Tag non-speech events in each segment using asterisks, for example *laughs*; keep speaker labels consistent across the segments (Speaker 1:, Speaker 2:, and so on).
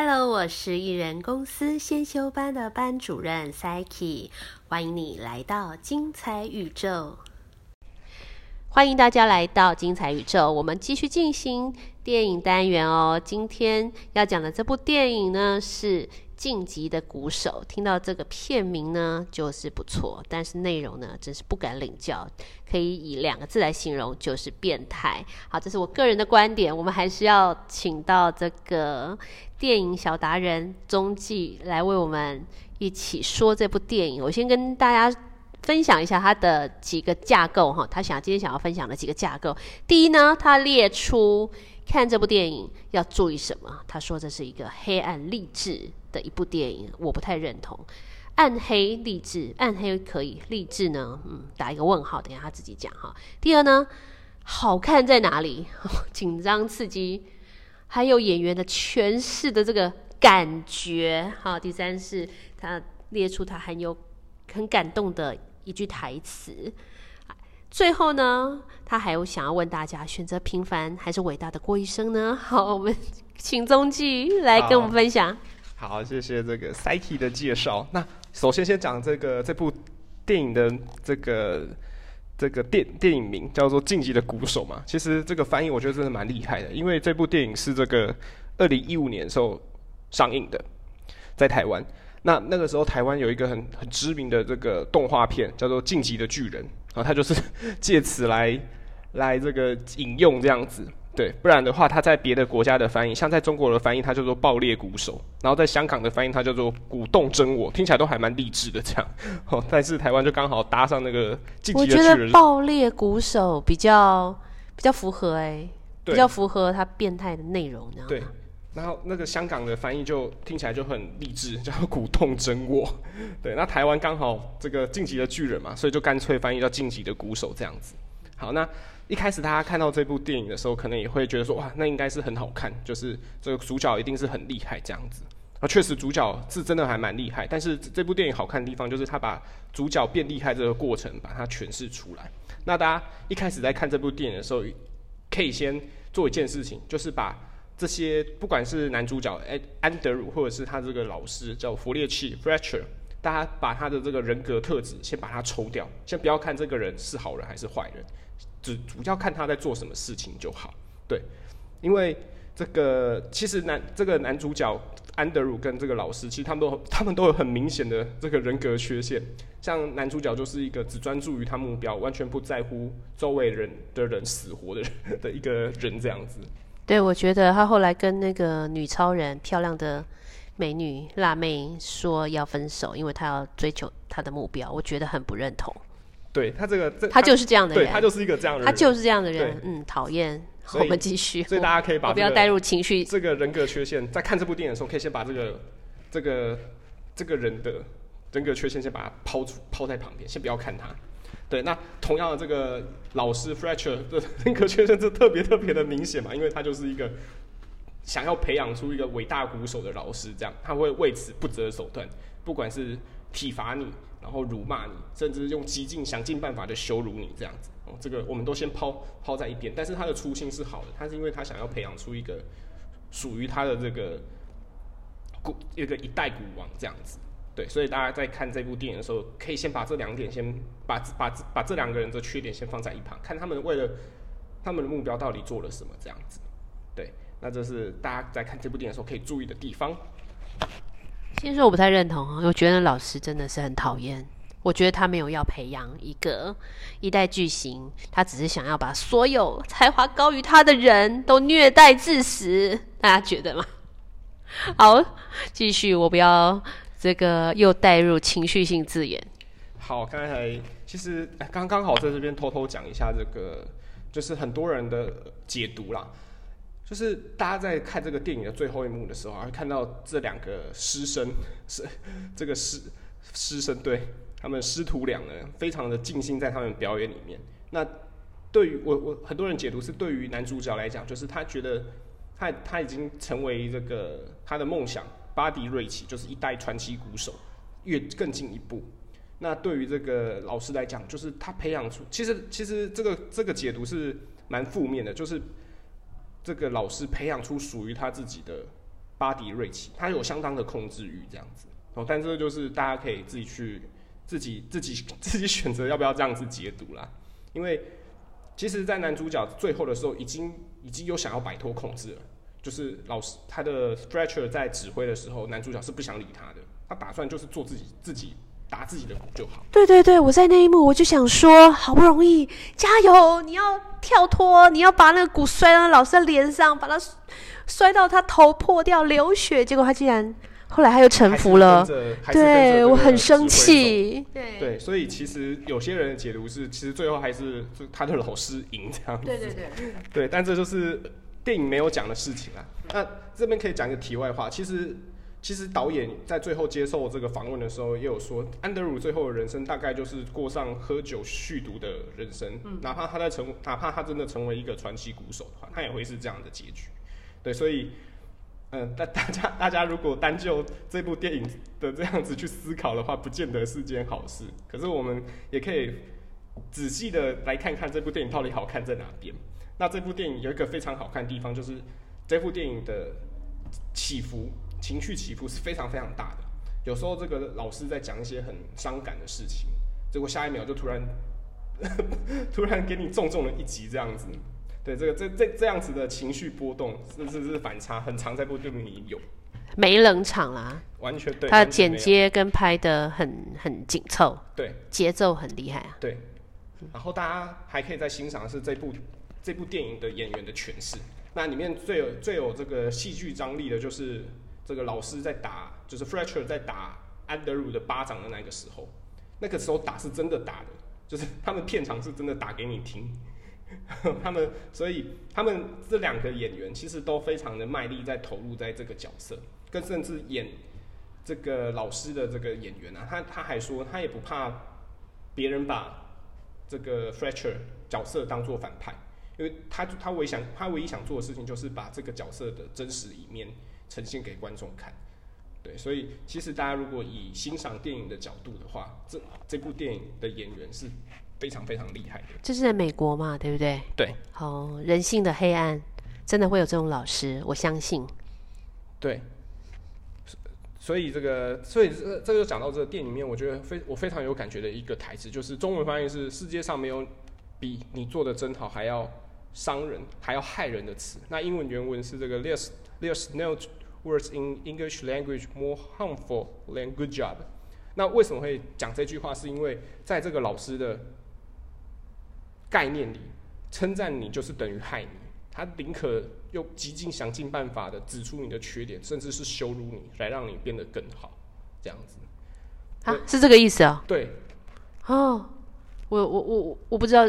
Speaker 1: Hello，我是艺人公司先修班的班主任 Saki，欢迎你来到精彩宇宙。欢迎大家来到精彩宇宙，我们继续进行电影单元哦。今天要讲的这部电影呢是《晋级的鼓手》，听到这个片名呢就是不错，但是内容呢真是不敢领教，可以以两个字来形容，就是变态。好，这是我个人的观点，我们还是要请到这个电影小达人踪迹来为我们一起说这部电影。我先跟大家。分享一下他的几个架构哈，他想今天想要分享的几个架构。第一呢，他列出看这部电影要注意什么。他说这是一个黑暗励志的一部电影，我不太认同。暗黑励志，暗黑可以，励志呢？嗯，打一个问号，等下他自己讲哈。第二呢，好看在哪里？紧张刺激，还有演员的诠释的这个感觉。好，第三是他列出他很有很感动的。一句台词，最后呢，他还有想要问大家：选择平凡还是伟大的过一生呢？*laughs* 好，我们请踪迹来跟我们分享。
Speaker 2: 好，谢谢这个 Psyche 的介绍。那首先先讲这个这部电影的这个这个电电影名叫做《晋级的鼓手》嘛。其实这个翻译我觉得真的蛮厉害的，因为这部电影是这个二零一五年时候上映的，在台湾。那那个时候，台湾有一个很很知名的这个动画片，叫做《晋级的巨人》，啊，他就是 *laughs* 借此来来这个引用这样子，对，不然的话，他在别的国家的翻译，像在中国的翻译，他叫做《爆裂鼓手》，然后在香港的翻译，他叫做《鼓动真我》，听起来都还蛮励志的这样，*laughs* 哦，但是台湾就刚好搭上那个《晋级的巨人》，
Speaker 1: 爆裂鼓手比较比较符合哎，比较符合他变态的内容，这样
Speaker 2: 对。然后那个香港的翻译就听起来就很励志，叫“鼓动真我”。*laughs* 对，那台湾刚好这个晋级的巨人嘛，所以就干脆翻译叫“晋级的鼓手”这样子。好，那一开始大家看到这部电影的时候，可能也会觉得说，哇，那应该是很好看，就是这个主角一定是很厉害这样子。啊，确实主角是真的还蛮厉害，但是这部电影好看的地方就是他把主角变厉害这个过程把它诠释出来。那大家一开始在看这部电影的时候，可以先做一件事情，就是把。这些不管是男主角哎安德鲁，或者是他这个老师叫弗列契 f r e t c h e r 大家把他的这个人格特质先把它抽掉，先不要看这个人是好人还是坏人，只主要看他在做什么事情就好。对，因为这个其实男这个男主角安德鲁跟这个老师，其实他们都他们都有很明显的这个人格缺陷。像男主角就是一个只专注于他目标，完全不在乎周围人的人死活的人的一个人这样子。
Speaker 1: 对，我觉得他后来跟那个女超人漂亮的美女辣妹说要分手，因为他要追求他的目标，我觉得很不认同。
Speaker 2: 对他这个，
Speaker 1: 他就是这样的人，
Speaker 2: 他就是一个这样的人，
Speaker 1: 他就是这样的人，嗯，讨厌。我们继续，
Speaker 2: 所以大家可以把
Speaker 1: 不要带入情绪，
Speaker 2: 这个人格缺陷，在看这部电影的时候，可以先把这个这个这个人的人格缺陷先把它抛出抛在旁边，先不要看他。对，那同样的这个老师 f r e t c h e r 的人格缺陷是特别特别的明显嘛，因为他就是一个想要培养出一个伟大鼓手的老师，这样他会为此不择手段，不管是体罚你，然后辱骂你，甚至用激进想尽办法的羞辱你这样子。哦，这个我们都先抛抛在一边，但是他的初心是好的，他是因为他想要培养出一个属于他的这个鼓一个一代鼓王这样子。对，所以大家在看这部电影的时候，可以先把这两点先把把把这两个人的缺点先放在一旁，看他们为了他们的目标到底做了什么这样子。对，那这是大家在看这部电影的时候可以注意的地方。
Speaker 1: 先说我不太认同啊，我觉得老师真的是很讨厌。我觉得他没有要培养一个一代巨星，他只是想要把所有才华高于他的人都虐待致死。大家觉得吗？*laughs* 好，继续，我不要。这个又带入情绪性字眼。
Speaker 2: 好，刚才其实刚刚好在这边偷偷讲一下这个，就是很多人的解读啦。就是大家在看这个电影的最后一幕的时候，会看到这两个师生是这个师师生对他们师徒两人非常的尽心在他们表演里面。那对于我我很多人解读是对于男主角来讲，就是他觉得他他已经成为这个他的梦想。巴迪瑞奇就是一代传奇鼓手，越更进一步。那对于这个老师来讲，就是他培养出，其实其实这个这个解读是蛮负面的，就是这个老师培养出属于他自己的巴迪瑞奇，他有相当的控制欲这样子。哦，但这个就是大家可以自己去自己自己 *laughs* 自己选择要不要这样子解读啦，因为其实，在男主角最后的时候，已经已经有想要摆脱控制了，就是老师他的 Stretcher 在指挥的时候，男主角是不想理他的，他打算就是做自己自己打自己的鼓就好。
Speaker 1: 对对对，我在那一幕我就想说，好不容易加油，你要跳脱，你要把那个鼓摔到老师的脸上，把他摔到他头破掉流血，结果他竟然后来他又臣服了。对我很生气。
Speaker 2: 对对，所以其实有些人的解读是，其实最后还是他的老师赢这样子。
Speaker 1: 对对对。
Speaker 2: 对，但这就是电影没有讲的事情啊。那这边可以讲一个题外话，其实其实导演在最后接受这个访问的时候，也有说，安德鲁最后的人生大概就是过上喝酒酗毒的人生。嗯。哪怕他在成，哪怕他真的成为一个传奇鼓手的话，他也会是这样的结局。对，所以，嗯，大大家大家如果单就这部电影的这样子去思考的话，不见得是件好事。可是我们也可以仔细的来看看这部电影到底好看在哪边。那这部电影有一个非常好看的地方，就是这部电影的起伏情绪起伏是非常非常大的。有时候这个老师在讲一些很伤感的事情，结果下一秒就突然 *laughs* 突然给你重重的一击这样子。对这个这这这样子的情绪波动，是是是反差很长，在部电影里有
Speaker 1: 没冷场啦，
Speaker 2: 完全对，
Speaker 1: 它的剪接跟拍的很很紧凑，
Speaker 2: 对，
Speaker 1: 节奏很厉害啊，
Speaker 2: 对。然后大家还可以再欣赏的是这部这部电影的演员的诠释，那里面最有最有这个戏剧张力的就是这个老师在打，就是 f r e t c h e r 在打安德鲁的巴掌的那个时候，那个时候打是真的打的，就是他们片场是真的打给你听。*laughs* 他们，所以他们这两个演员其实都非常的卖力，在投入在这个角色，更甚至演这个老师的这个演员啊，他他还说他也不怕别人把这个 f r e t c h e r 角色当做反派，因为他他唯想他唯一想做的事情就是把这个角色的真实一面呈现给观众看。对，所以其实大家如果以欣赏电影的角度的话，这这部电影的演员是。非常非常厉害的，
Speaker 1: 这是在美国嘛，对不对？
Speaker 2: 对。
Speaker 1: 好，人性的黑暗，真的会有这种老师，我相信。
Speaker 2: 对。所以这个，所以这这就讲到这个电影里面，我觉得非我非常有感觉的一个台词，就是中文翻译是“世界上没有比你做的真好还要伤人、还要害人的词”。那英文原文是这个 “There's there's no words in English language more harmful than good job”。那为什么会讲这句话？是因为在这个老师的。概念里，称赞你就是等于害你。他宁可用极尽想尽办法的指出你的缺点，甚至是羞辱你，来让你变得更好。这样子，
Speaker 1: 啊，是这个意思啊？
Speaker 2: 对。
Speaker 1: 哦，我我我我不知道，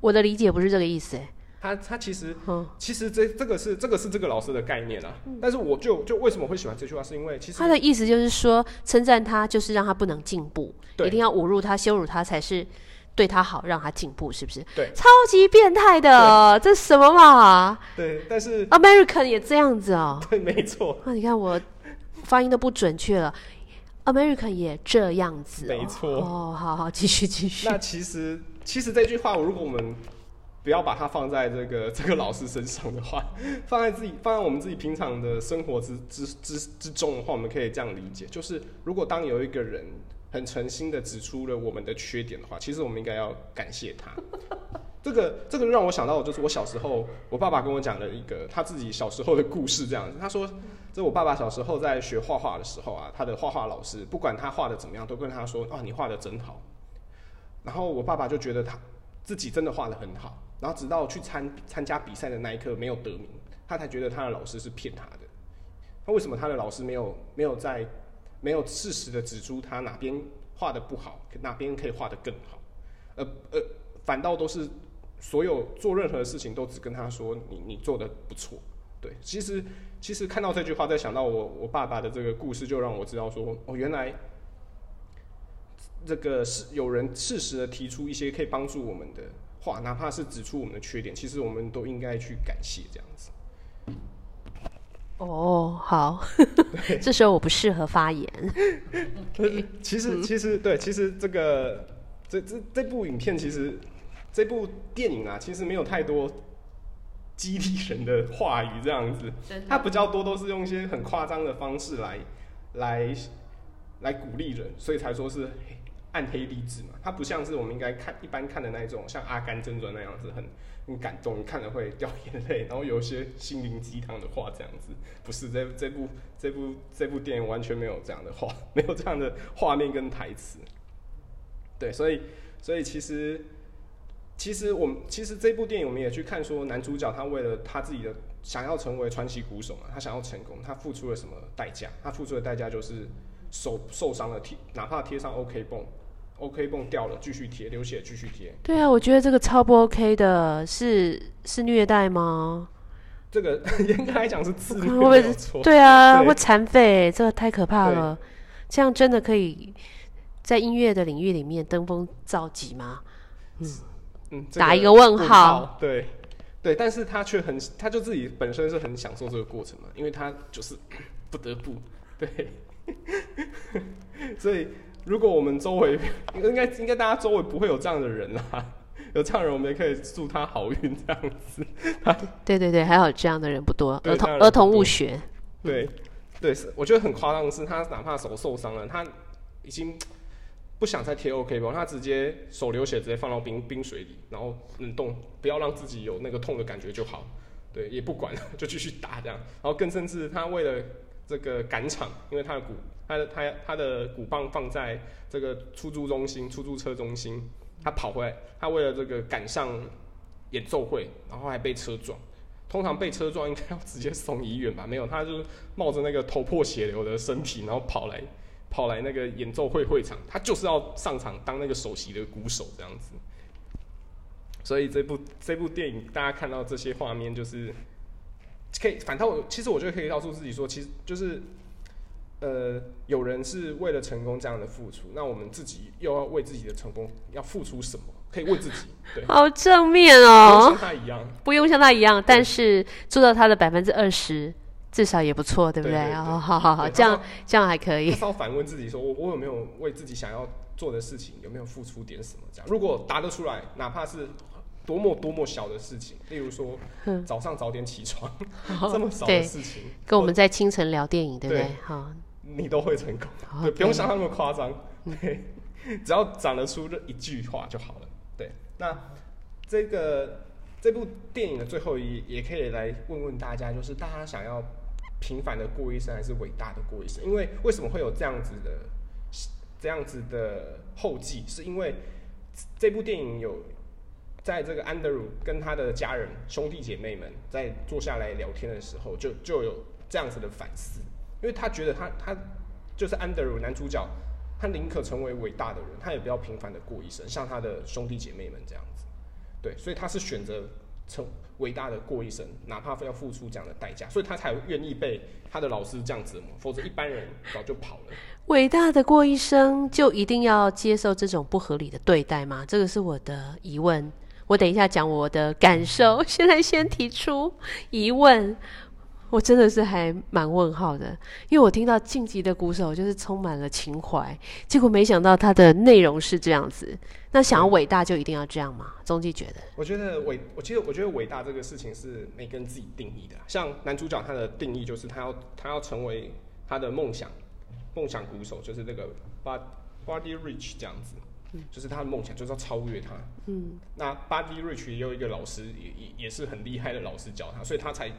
Speaker 1: 我的理解不是这个意思。哎，
Speaker 2: 他他其实，其实这这个是这个是这个老师的概念啊。但是我就就为什么会喜欢这句话？是因为其实
Speaker 1: 他的意思就是说，称赞他就是让他不能进步，一定要侮辱他、羞辱他才是。对他好，让他进步，是不是？
Speaker 2: 对，
Speaker 1: 超级变态的，这什么嘛？
Speaker 2: 对，但是
Speaker 1: American 也这样子哦。
Speaker 2: 对，没错。
Speaker 1: 那你看我发音都不准确了，American 也这样子，
Speaker 2: 没错。
Speaker 1: 哦，好好，继续继续。
Speaker 2: 那其实，其实这句话，如果我们不要把它放在这个 *laughs* 这个老师身上的话，放在自己，放在我们自己平常的生活之之之之中的话，我们可以这样理解，就是如果当有一个人。很诚心的指出了我们的缺点的话，其实我们应该要感谢他。*laughs* 这个这个让我想到，就是我小时候，我爸爸跟我讲了一个他自己小时候的故事。这样子，他说，这我爸爸小时候在学画画的时候啊，他的画画老师不管他画的怎么样，都跟他说：“啊，你画的真好。”然后我爸爸就觉得他自己真的画的很好。然后直到去参参加比赛的那一刻没有得名，他才觉得他的老师是骗他的。那为什么他的老师没有没有在？没有适时的指出他哪边画的不好，哪边可以画的更好，呃呃，反倒都是所有做任何事情都只跟他说你你做的不错，对，其实其实看到这句话，再想到我我爸爸的这个故事，就让我知道说哦，原来这个是有人适时的提出一些可以帮助我们的话，哪怕是指出我们的缺点，其实我们都应该去感谢这样子。
Speaker 1: 哦，好，*laughs* 这时候我不适合发言。*laughs*
Speaker 2: 其实，其实对，其实这个这这这部影片，其实这部电影啊，其实没有太多激励人的话语这样子。他比较多都是用一些很夸张的方式来来来鼓励人，所以才说是暗黑励志嘛。它不像是我们应该看一般看的那一种，像《阿甘正传》那样子很很感动，看了会掉眼泪，然后有一些心灵鸡汤的话这样子。不是这这部这部这部电影完全没有这样的话，*laughs* 没有这样的画面跟台词。对，所以所以其实。其实我们其实这部电影我们也去看，说男主角他为了他自己的想要成为传奇鼓手嘛，他想要成功，他付出了什么代价？他付出的代价就是手受伤了贴，哪怕贴上 OK 绷，OK 绷掉了继续贴，流血继续贴。
Speaker 1: 对啊，我觉得这个超不 OK 的，是是虐待吗？
Speaker 2: 这个 *laughs* 严格来讲是自虐，没有错。
Speaker 1: 对啊，会残废，这个太可怕了。这样真的可以在音乐的领域里面登峰造极吗？嗯。
Speaker 2: 嗯，
Speaker 1: 打一个问号。
Speaker 2: 对，对，但是他却很，他就自己本身是很享受这个过程嘛，因为他就是 *coughs* 不得不，对。*laughs* 所以，如果我们周围 *laughs* 应该应该大家周围不会有这样的人啦，*laughs* 有这样人，我们也可以祝他好运这样子。
Speaker 1: 对对对，还好这样的人不多，儿童儿童误学。
Speaker 2: 对，对，是我觉得很夸张的是，他哪怕手受伤了，他已经。不想再贴 OK 绷，他直接手流血，直接放到冰冰水里，然后冷冻，不要让自己有那个痛的感觉就好。对，也不管了，就继续打这样。然后更甚至，他为了这个赶场，因为他的鼓，他的他他的鼓棒放在这个出租中心、出租车中心，他跑回来，他为了这个赶上演奏会，然后还被车撞。通常被车撞应该要直接送医院吧？没有，他就冒着那个头破血流的身体，然后跑来。跑来那个演奏会会场，他就是要上场当那个首席的鼓手这样子。所以这部这部电影，大家看到这些画面，就是可以反倒，其实我觉得可以告诉自己说，其实就是，呃，有人是为了成功这样的付出，那我们自己又要为自己的成功要付出什么？可以问自己。对，
Speaker 1: 好正面哦，
Speaker 2: 像他一样，
Speaker 1: 不用像他一样，但是做到他的百分之二十。至少也不错，对不对？哦，好好好，这样这样还可以。
Speaker 2: 稍反问自己，说我我有没有为自己想要做的事情有没有付出点什么？这样，如果答得出来，哪怕是多么多么小的事情，例如说早上早点起床，这么少的事情，
Speaker 1: 跟我们在清晨聊电影，对不对？好，
Speaker 2: 你都会成功。对，不用想那么夸张。对，只要讲得出这一句话就好了。对，那这个这部电影的最后一也可以来问问大家，就是大家想要。平凡的过一生还是伟大的过一生？因为为什么会有这样子的这样子的后记？是因为这部电影有在这个安德鲁跟他的家人兄弟姐妹们在坐下来聊天的时候，就就有这样子的反思。因为他觉得他他就是安德鲁男主角，他宁可成为伟大的人，他也不要平凡的过一生，像他的兄弟姐妹们这样子。对，所以他是选择成。伟大的过一生，哪怕非要付出这样的代价，所以他才愿意被他的老师这样折磨，否则一般人早就跑了。
Speaker 1: 伟大的过一生，就一定要接受这种不合理的对待吗？这个是我的疑问。我等一下讲我的感受，*laughs* 现在先提出疑问。我真的是还蛮问号的，因为我听到晋级的鼓手就是充满了情怀，结果没想到他的内容是这样子。那想要伟大就一定要这样吗？中继觉得？
Speaker 2: 我觉得伟，我其实我觉得伟大这个事情是每个人自己定义的。像男主角他的定义就是他要他要成为他的梦想，梦想鼓手就是那个 Body Rich 这样子，就是他的梦想就是要超越他。嗯，那 Body Rich 也有一个老师也也也是很厉害的老师教他，所以他才。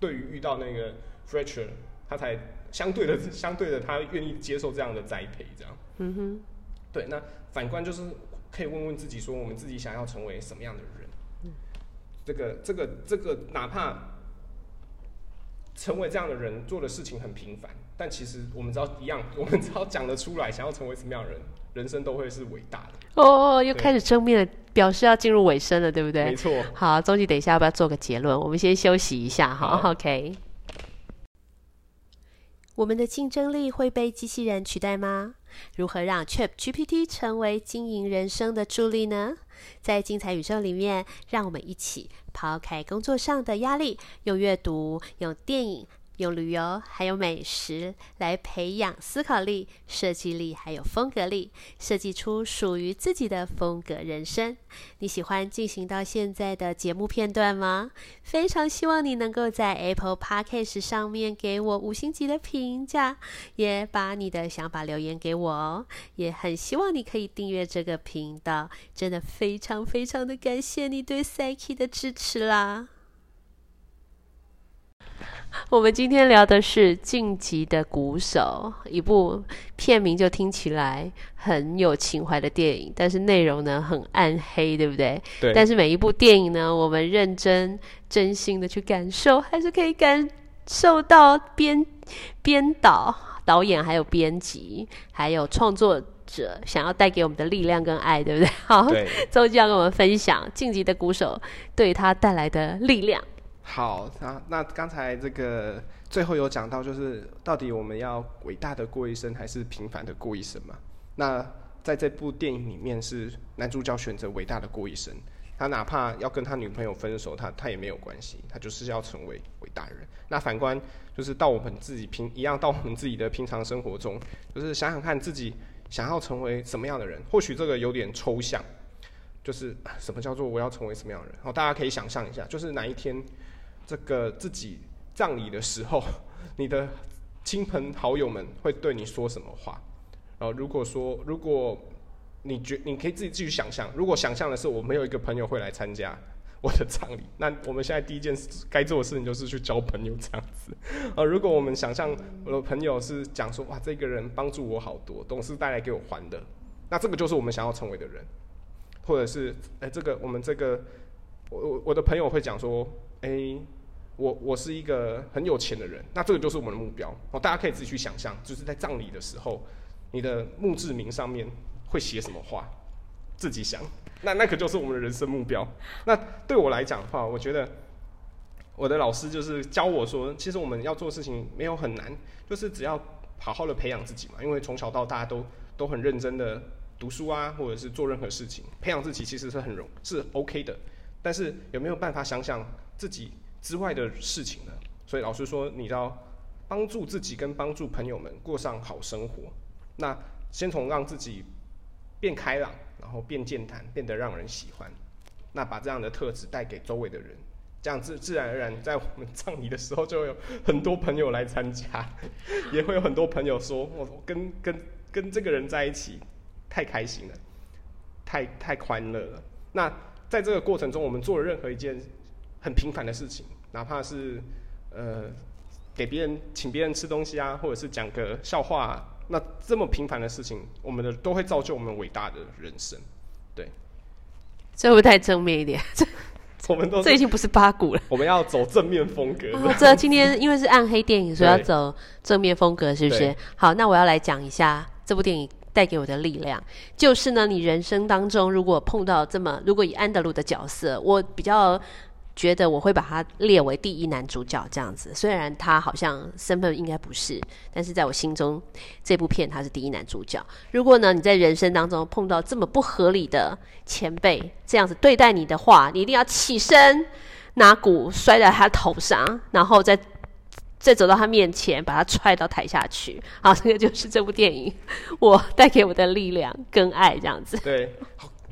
Speaker 2: 对于遇到那个 fracture，他才相对的、相对的，他愿意接受这样的栽培，这样。嗯哼。对，那反观就是可以问问自己，说我们自己想要成为什么样的人？嗯。这个、这个、这个，哪怕成为这样的人，做的事情很平凡，但其实我们只要一样，我们只要讲得出来，想要成为什么样的人，人生都会是伟大的。
Speaker 1: 哦，又开始正面的表示要进入尾声了，对不对？
Speaker 2: 没错。
Speaker 1: 好，终极，等一下要不要做个结论？我们先休息一下，好，OK。我们的竞争力会被机器人取代吗？如何让 Chat GPT 成为经营人生的助力呢？在精彩宇宙里面，让我们一起抛开工作上的压力，用阅读、用电影。用旅游还有美食来培养思考力、设计力还有风格力，设计出属于自己的风格人生。你喜欢进行到现在的节目片段吗？非常希望你能够在 Apple Podcast 上面给我五星级的评价，也把你的想法留言给我哦。也很希望你可以订阅这个频道，真的非常非常的感谢你对 Psyche 的支持啦！*laughs* 我们今天聊的是《晋级的鼓手》，一部片名就听起来很有情怀的电影，但是内容呢很暗黑，对不对？
Speaker 2: 对。
Speaker 1: 但是每一部电影呢，我们认真、真心的去感受，还是可以感受到编编导、导演、还有编辑、还有创作者想要带给我们的力量跟爱，对不对？好，*laughs* 周记要跟我们分享《晋级的鼓手》对他带来的力量。
Speaker 2: 好，那那刚才这个最后有讲到，就是到底我们要伟大的过一生，还是平凡的过一生嘛？那在这部电影里面，是男主角选择伟大的过一生，他哪怕要跟他女朋友分手，他他也没有关系，他就是要成为伟大人。那反观就是到我们自己平一样，到我们自己的平常生活中，就是想想看自己想要成为什么样的人，或许这个有点抽象，就是什么叫做我要成为什么样的人？好，大家可以想象一下，就是哪一天。这个自己葬礼的时候，*laughs* 你的亲朋好友们会对你说什么话？然后如果说，如果你觉你可以自己继续想象，如果想象的是我没有一个朋友会来参加我的葬礼，那我们现在第一件事该做的事情就是去交朋友这样子。呃，如果我们想象我的朋友是讲说哇，这个人帮助我好多，董事带来给我还的，那这个就是我们想要成为的人，或者是哎，这个我们这个我我我的朋友会讲说哎。我我是一个很有钱的人，那这个就是我们的目标哦。大家可以自己去想象，就是在葬礼的时候，你的墓志铭上面会写什么话，自己想。那那可就是我们的人生目标。那对我来讲的话，我觉得我的老师就是教我说，其实我们要做事情没有很难，就是只要好好的培养自己嘛。因为从小到大都都很认真的读书啊，或者是做任何事情，培养自己其实是很容是 OK 的。但是有没有办法想想自己？之外的事情呢？所以老师说，你要帮助自己跟帮助朋友们过上好生活。那先从让自己变开朗，然后变健谈，变得让人喜欢。那把这样的特质带给周围的人，这样自自然而然，在我们 *laughs* 葬礼的时候，就会有很多朋友来参加，也会有很多朋友说：“我跟跟跟这个人在一起太开心了，太太欢乐了。”那在这个过程中，我们做了任何一件。很平凡的事情，哪怕是呃给别人请别人吃东西啊，或者是讲个笑话，那这么平凡的事情，我们的都会造就我们伟大的人生。对，
Speaker 1: 这会不会太正面一点？这 *laughs*
Speaker 2: 我们都
Speaker 1: 这已经不是八股了。
Speaker 2: 我们要走正面风格。
Speaker 1: 这今天因为是暗黑电影，所以要走正面风格，是不是？好，那我要来讲一下这部电影带给我的力量，就是呢，你人生当中如果碰到这么，如果以安德鲁的角色，我比较。觉得我会把他列为第一男主角这样子，虽然他好像身份应该不是，但是在我心中，这部片他是第一男主角。如果呢你在人生当中碰到这么不合理的前辈这样子对待你的话，你一定要起身拿鼓摔在他头上，然后再再走到他面前把他踹到台下去。好，这个就是这部电影 *laughs* 我带给我的力量跟爱这样子。
Speaker 2: 对。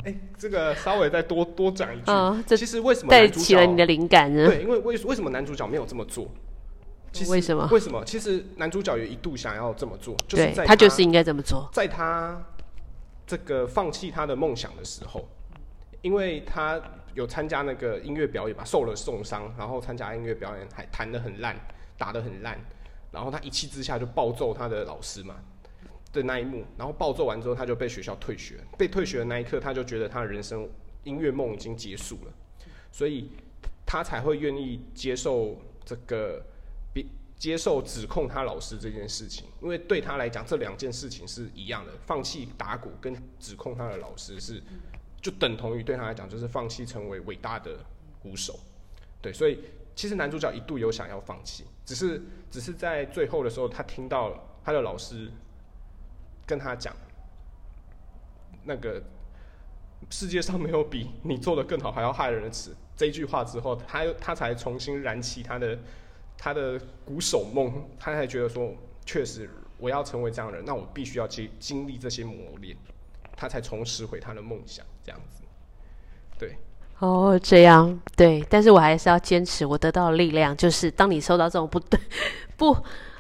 Speaker 2: 哎，这个稍微再多多讲一句，其实为什么
Speaker 1: 带起了你的灵感呢？
Speaker 2: 对，因为为为什么男主角没有这么做？其实
Speaker 1: 为什么？
Speaker 2: 为什么？其实男主角也一度想要这么做，就是在
Speaker 1: 他就是应该这么做，
Speaker 2: 在他这个放弃他的梦想的时候，因为他有参加那个音乐表演吧，受了重伤，然后参加音乐表演还弹得很烂，打得很烂，然后他一气之下就暴揍他的老师嘛。的那一幕，然后暴揍完之后，他就被学校退学。被退学的那一刻，他就觉得他的人生音乐梦已经结束了，所以他才会愿意接受这个，比接受指控他老师这件事情。因为对他来讲，这两件事情是一样的，放弃打鼓跟指控他的老师是，就等同于对他来讲就是放弃成为伟大的鼓手。对，所以其实男主角一度有想要放弃，只是只是在最后的时候，他听到他的老师。跟他讲，那个世界上没有比你做的更好还要害人的词这句话之后，他他才重新燃起他的他的鼓手梦，他才觉得说，确实我要成为这样的人，那我必须要经经历这些磨练，他才重拾回他的梦想，这样子。对，
Speaker 1: 哦，这样对，但是我还是要坚持。我得到的力量就是，当你受到这种不对、*laughs* 不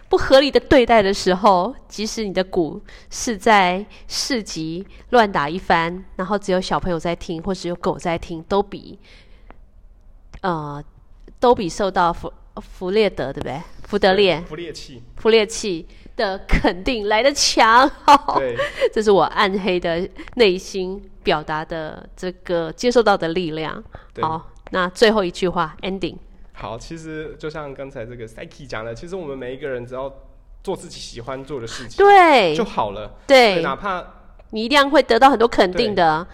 Speaker 1: 不合理的对待的时候，即使你的鼓是在市集乱打一番，然后只有小朋友在听，或是有狗在听，都比呃都比受到弗弗列德对不对？弗德列、
Speaker 2: 弗列器、
Speaker 1: 弗列器。的肯定来的强，
Speaker 2: 对，*laughs*
Speaker 1: 这是我暗黑的内心表达的这个接受到的力量。好，那最后一句话 ending。
Speaker 2: 好，其实就像刚才这个 Psyche 讲的，其实我们每一个人只要做自己喜欢做的事情，
Speaker 1: 对
Speaker 2: 就好了。
Speaker 1: 对，
Speaker 2: 哪怕
Speaker 1: 你一定会得到很多肯定的。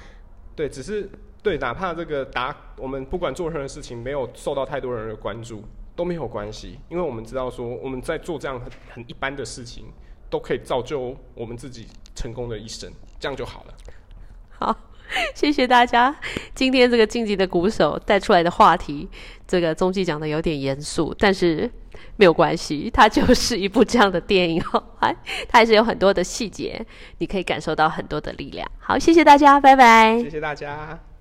Speaker 2: 对，只是对，哪怕这个答我们不管做任何事情，没有受到太多人的关注。都没有关系，因为我们知道说我们在做这样很很一般的事情，都可以造就我们自己成功的一生，这样就好了。
Speaker 1: 好，*laughs* 谢谢大家。今天这个晋级的鼓手带出来的话题，这个中继讲的有点严肃，但是没有关系，它就是一部这样的电影哦。它还是有很多的细节，你可以感受到很多的力量。好，谢谢大家，拜拜。
Speaker 2: 谢谢大家。